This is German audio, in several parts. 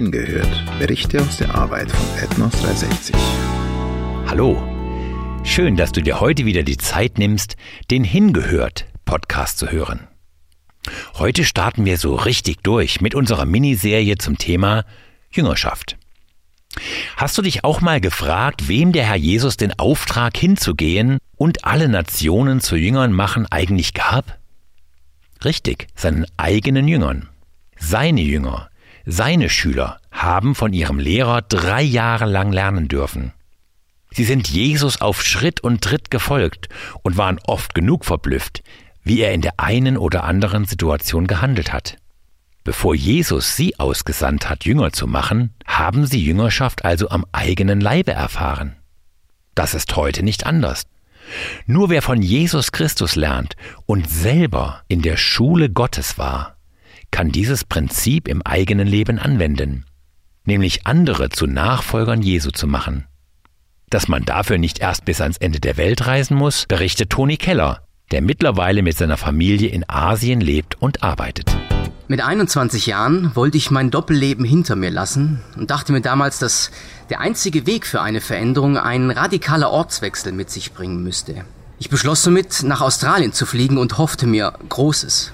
hingehört. Berichte aus der Arbeit von Ethnos 360. Hallo. Schön, dass du dir heute wieder die Zeit nimmst, den Hingehört Podcast zu hören. Heute starten wir so richtig durch mit unserer Miniserie zum Thema Jüngerschaft. Hast du dich auch mal gefragt, wem der Herr Jesus den Auftrag hinzugehen und alle Nationen zu Jüngern machen eigentlich gab? Richtig, seinen eigenen Jüngern. Seine Jünger, seine Schüler haben von ihrem Lehrer drei Jahre lang lernen dürfen. Sie sind Jesus auf Schritt und Tritt gefolgt und waren oft genug verblüfft, wie er in der einen oder anderen Situation gehandelt hat. Bevor Jesus sie ausgesandt hat, Jünger zu machen, haben sie Jüngerschaft also am eigenen Leibe erfahren. Das ist heute nicht anders. Nur wer von Jesus Christus lernt und selber in der Schule Gottes war, kann dieses Prinzip im eigenen Leben anwenden, nämlich andere zu Nachfolgern Jesu zu machen. Dass man dafür nicht erst bis ans Ende der Welt reisen muss, berichtet Toni Keller, der mittlerweile mit seiner Familie in Asien lebt und arbeitet. Mit 21 Jahren wollte ich mein Doppelleben hinter mir lassen und dachte mir damals, dass der einzige Weg für eine Veränderung ein radikaler Ortswechsel mit sich bringen müsste. Ich beschloss somit, nach Australien zu fliegen und hoffte mir Großes.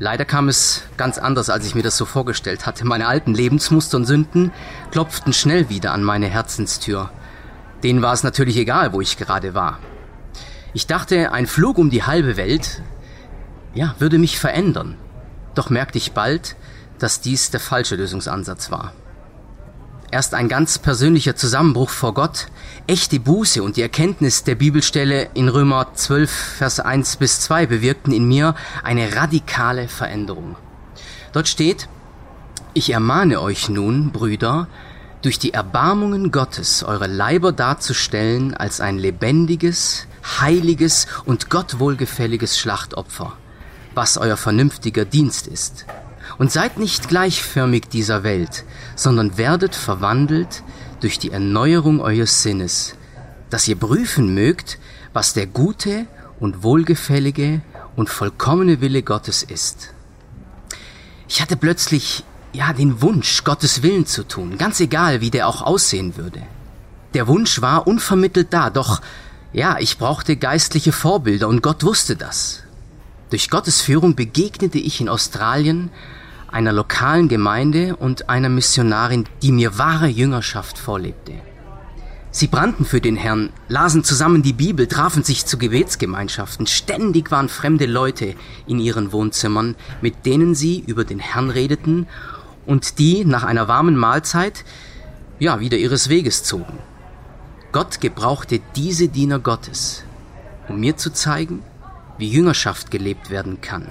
Leider kam es ganz anders, als ich mir das so vorgestellt hatte. Meine alten Lebensmuster und Sünden klopften schnell wieder an meine Herzenstür. Denen war es natürlich egal, wo ich gerade war. Ich dachte, ein Flug um die halbe Welt, ja, würde mich verändern. Doch merkte ich bald, dass dies der falsche Lösungsansatz war. Erst ein ganz persönlicher Zusammenbruch vor Gott, echte Buße und die Erkenntnis der Bibelstelle in Römer 12, Vers 1 bis 2 bewirkten in mir eine radikale Veränderung. Dort steht, ich ermahne euch nun, Brüder, durch die Erbarmungen Gottes eure Leiber darzustellen als ein lebendiges, heiliges und Gott wohlgefälliges Schlachtopfer, was euer vernünftiger Dienst ist. Und seid nicht gleichförmig dieser Welt, sondern werdet verwandelt durch die Erneuerung eures Sinnes, dass ihr prüfen mögt, was der gute und wohlgefällige und vollkommene Wille Gottes ist. Ich hatte plötzlich ja den Wunsch, Gottes Willen zu tun, ganz egal, wie der auch aussehen würde. Der Wunsch war unvermittelt da, doch ja, ich brauchte geistliche Vorbilder und Gott wusste das. Durch Gottes Führung begegnete ich in Australien einer lokalen Gemeinde und einer Missionarin, die mir wahre Jüngerschaft vorlebte. Sie brannten für den Herrn, lasen zusammen die Bibel, trafen sich zu Gebetsgemeinschaften. Ständig waren fremde Leute in ihren Wohnzimmern, mit denen sie über den Herrn redeten und die nach einer warmen Mahlzeit ja wieder ihres Weges zogen. Gott gebrauchte diese Diener Gottes, um mir zu zeigen, wie Jüngerschaft gelebt werden kann.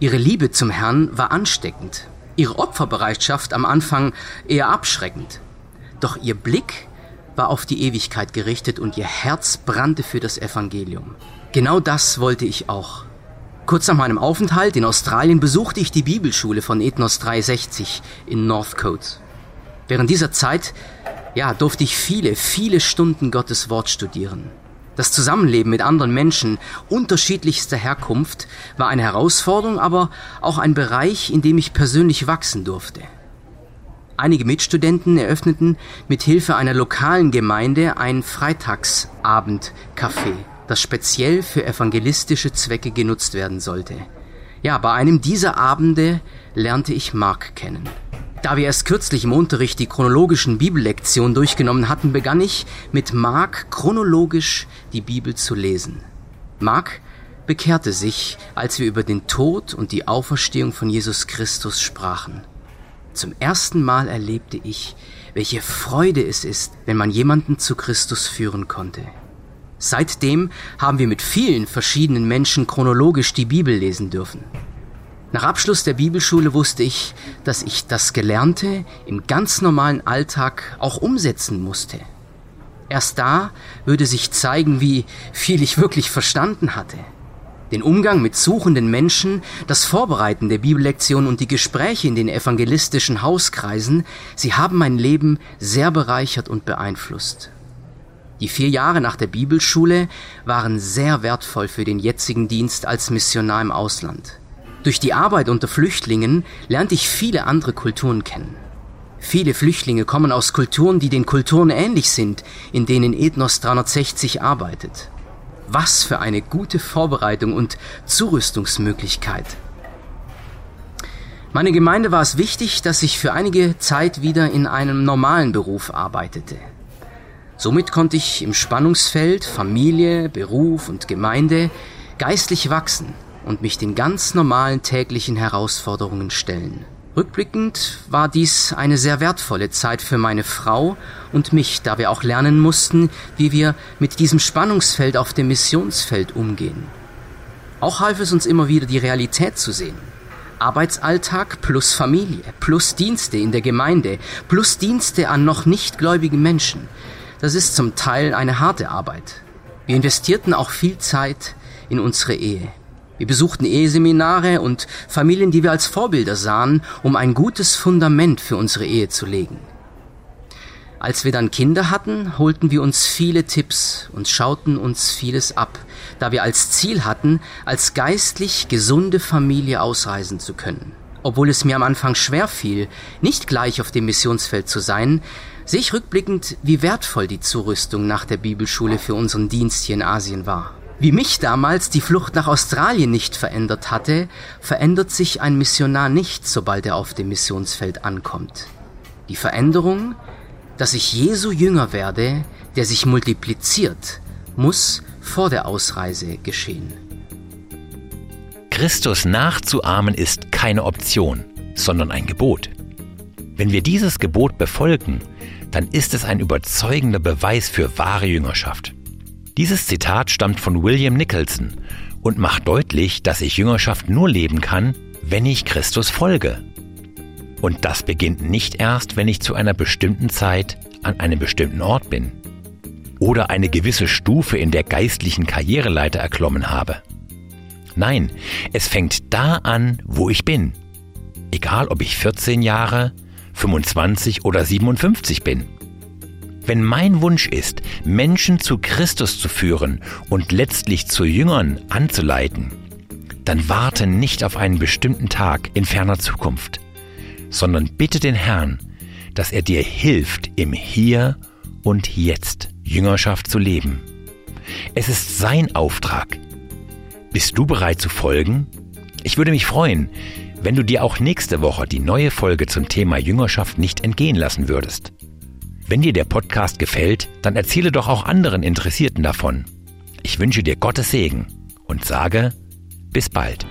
Ihre Liebe zum Herrn war ansteckend, ihre Opferbereitschaft am Anfang eher abschreckend. Doch ihr Blick war auf die Ewigkeit gerichtet und ihr Herz brannte für das Evangelium. Genau das wollte ich auch. Kurz nach meinem Aufenthalt in Australien besuchte ich die Bibelschule von Ethnos 360 in Northcote. Während dieser Zeit, ja, durfte ich viele, viele Stunden Gottes Wort studieren. Das Zusammenleben mit anderen Menschen unterschiedlichster Herkunft war eine Herausforderung, aber auch ein Bereich, in dem ich persönlich wachsen durfte. Einige Mitstudenten eröffneten mit Hilfe einer lokalen Gemeinde ein Freitagsabendcafé, das speziell für evangelistische Zwecke genutzt werden sollte. Ja, bei einem dieser Abende lernte ich Mark kennen. Da wir erst kürzlich im Unterricht die chronologischen Bibellektionen durchgenommen hatten, begann ich mit Mark chronologisch die Bibel zu lesen. Mark bekehrte sich, als wir über den Tod und die Auferstehung von Jesus Christus sprachen. Zum ersten Mal erlebte ich, welche Freude es ist, wenn man jemanden zu Christus führen konnte. Seitdem haben wir mit vielen verschiedenen Menschen chronologisch die Bibel lesen dürfen. Nach Abschluss der Bibelschule wusste ich, dass ich das Gelernte im ganz normalen Alltag auch umsetzen musste. Erst da würde sich zeigen, wie viel ich wirklich verstanden hatte. Den Umgang mit suchenden Menschen, das Vorbereiten der Bibellektion und die Gespräche in den evangelistischen Hauskreisen, sie haben mein Leben sehr bereichert und beeinflusst. Die vier Jahre nach der Bibelschule waren sehr wertvoll für den jetzigen Dienst als Missionar im Ausland. Durch die Arbeit unter Flüchtlingen lernte ich viele andere Kulturen kennen. Viele Flüchtlinge kommen aus Kulturen, die den Kulturen ähnlich sind, in denen Ethnos 360 arbeitet. Was für eine gute Vorbereitung und Zurüstungsmöglichkeit. Meine Gemeinde war es wichtig, dass ich für einige Zeit wieder in einem normalen Beruf arbeitete. Somit konnte ich im Spannungsfeld Familie, Beruf und Gemeinde geistlich wachsen und mich den ganz normalen täglichen Herausforderungen stellen. Rückblickend war dies eine sehr wertvolle Zeit für meine Frau und mich, da wir auch lernen mussten, wie wir mit diesem Spannungsfeld auf dem Missionsfeld umgehen. Auch half es uns immer wieder, die Realität zu sehen. Arbeitsalltag plus Familie, plus Dienste in der Gemeinde, plus Dienste an noch nicht gläubigen Menschen. Das ist zum Teil eine harte Arbeit. Wir investierten auch viel Zeit in unsere Ehe. Wir besuchten Eheseminare und Familien, die wir als Vorbilder sahen, um ein gutes Fundament für unsere Ehe zu legen. Als wir dann Kinder hatten, holten wir uns viele Tipps und schauten uns vieles ab, da wir als Ziel hatten, als geistlich gesunde Familie ausreisen zu können. Obwohl es mir am Anfang schwer fiel, nicht gleich auf dem Missionsfeld zu sein, sehe ich rückblickend, wie wertvoll die Zurüstung nach der Bibelschule für unseren Dienst hier in Asien war. Wie mich damals die Flucht nach Australien nicht verändert hatte, verändert sich ein Missionar nicht, sobald er auf dem Missionsfeld ankommt. Die Veränderung, dass ich Jesu Jünger werde, der sich multipliziert, muss vor der Ausreise geschehen. Christus nachzuahmen ist keine Option, sondern ein Gebot. Wenn wir dieses Gebot befolgen, dann ist es ein überzeugender Beweis für wahre Jüngerschaft. Dieses Zitat stammt von William Nicholson und macht deutlich, dass ich Jüngerschaft nur leben kann, wenn ich Christus folge. Und das beginnt nicht erst, wenn ich zu einer bestimmten Zeit an einem bestimmten Ort bin oder eine gewisse Stufe in der geistlichen Karriereleiter erklommen habe. Nein, es fängt da an, wo ich bin. Egal ob ich 14 Jahre, 25 oder 57 bin. Wenn mein Wunsch ist, Menschen zu Christus zu führen und letztlich zu Jüngern anzuleiten, dann warte nicht auf einen bestimmten Tag in ferner Zukunft, sondern bitte den Herrn, dass er dir hilft, im Hier und Jetzt Jüngerschaft zu leben. Es ist sein Auftrag. Bist du bereit zu folgen? Ich würde mich freuen, wenn du dir auch nächste Woche die neue Folge zum Thema Jüngerschaft nicht entgehen lassen würdest. Wenn dir der Podcast gefällt, dann erzähle doch auch anderen Interessierten davon. Ich wünsche dir Gottes Segen und sage bis bald.